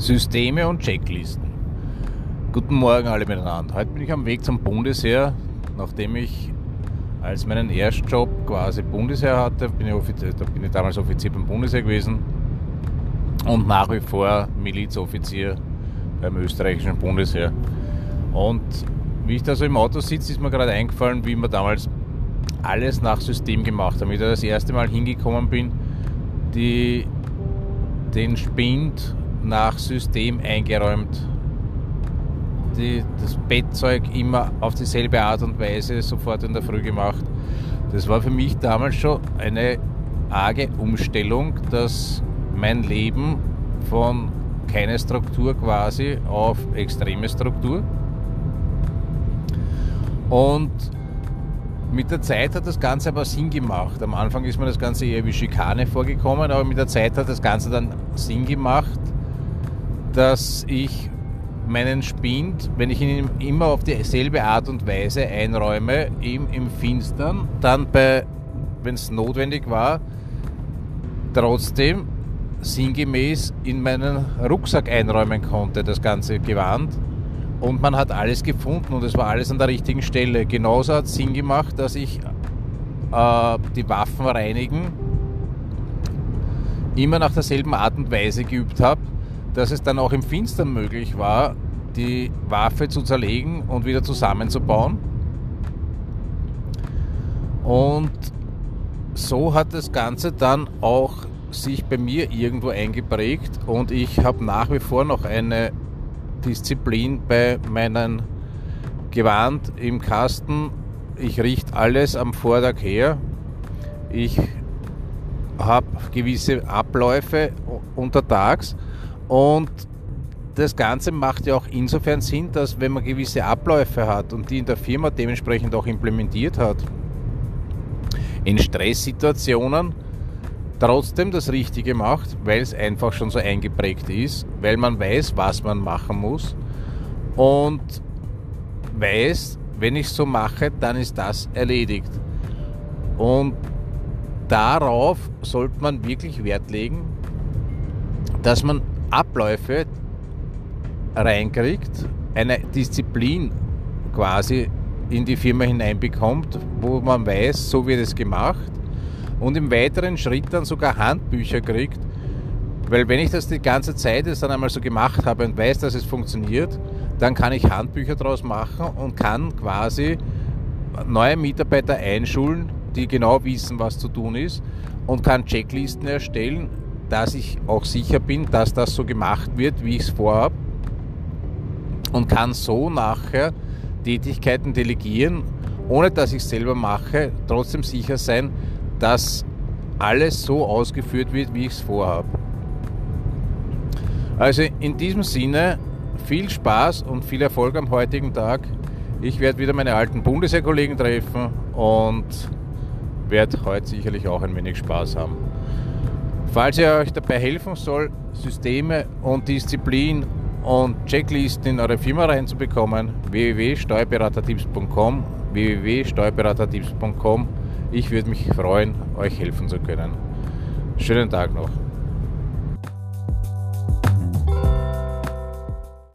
Systeme und Checklisten. Guten Morgen alle miteinander. Heute bin ich am Weg zum Bundesheer, nachdem ich als meinen Erstjob quasi Bundesheer hatte, bin ich, Offizier, da bin ich damals Offizier beim Bundesheer gewesen und nach wie vor Milizoffizier beim österreichischen Bundesheer. Und wie ich da so im Auto sitze, ist mir gerade eingefallen, wie wir damals alles nach System gemacht haben. Wie ich da das erste Mal hingekommen bin, die, den Spind nach System eingeräumt. Die, das Bettzeug immer auf dieselbe Art und Weise sofort in der Früh gemacht. Das war für mich damals schon eine arge Umstellung, dass mein Leben von keine Struktur quasi auf extreme Struktur. Und mit der Zeit hat das Ganze aber Sinn gemacht. Am Anfang ist mir das Ganze eher wie Schikane vorgekommen, aber mit der Zeit hat das Ganze dann Sinn gemacht, dass ich meinen Spind, wenn ich ihn immer auf dieselbe Art und Weise einräume, ihm im Finstern, dann bei, wenn es notwendig war, trotzdem sinngemäß in meinen Rucksack einräumen konnte, das ganze Gewand. Und man hat alles gefunden und es war alles an der richtigen Stelle. Genauso hat es Sinn gemacht, dass ich äh, die Waffen reinigen immer nach derselben Art und Weise geübt habe dass es dann auch im Finstern möglich war, die Waffe zu zerlegen und wieder zusammenzubauen. Und so hat das Ganze dann auch sich bei mir irgendwo eingeprägt und ich habe nach wie vor noch eine Disziplin bei meinen Gewand im Kasten. Ich richte alles am Vortag her. Ich habe gewisse Abläufe untertags und das Ganze macht ja auch insofern Sinn, dass wenn man gewisse Abläufe hat und die in der Firma dementsprechend auch implementiert hat, in Stresssituationen trotzdem das Richtige macht, weil es einfach schon so eingeprägt ist, weil man weiß, was man machen muss und weiß, wenn ich es so mache, dann ist das erledigt. Und darauf sollte man wirklich Wert legen, dass man Abläufe reinkriegt, eine Disziplin quasi in die Firma hineinbekommt, wo man weiß, so wird es gemacht und im weiteren Schritt dann sogar Handbücher kriegt, weil wenn ich das die ganze Zeit jetzt dann einmal so gemacht habe und weiß, dass es funktioniert, dann kann ich Handbücher daraus machen und kann quasi neue Mitarbeiter einschulen, die genau wissen, was zu tun ist und kann Checklisten erstellen, dass ich auch sicher bin, dass das so gemacht wird, wie ich es vorhabe und kann so nachher Tätigkeiten delegieren, ohne dass ich es selber mache, trotzdem sicher sein, dass alles so ausgeführt wird, wie ich es vorhabe. Also in diesem Sinne viel Spaß und viel Erfolg am heutigen Tag. Ich werde wieder meine alten Bundeswehrkollegen treffen und werde heute sicherlich auch ein wenig Spaß haben. Falls ihr euch dabei helfen soll, Systeme und Disziplin und Checklisten in eure Firma reinzubekommen, www.steuerberatertipps.com www.steuerberatertipps.com Ich würde mich freuen, euch helfen zu können. Schönen Tag noch.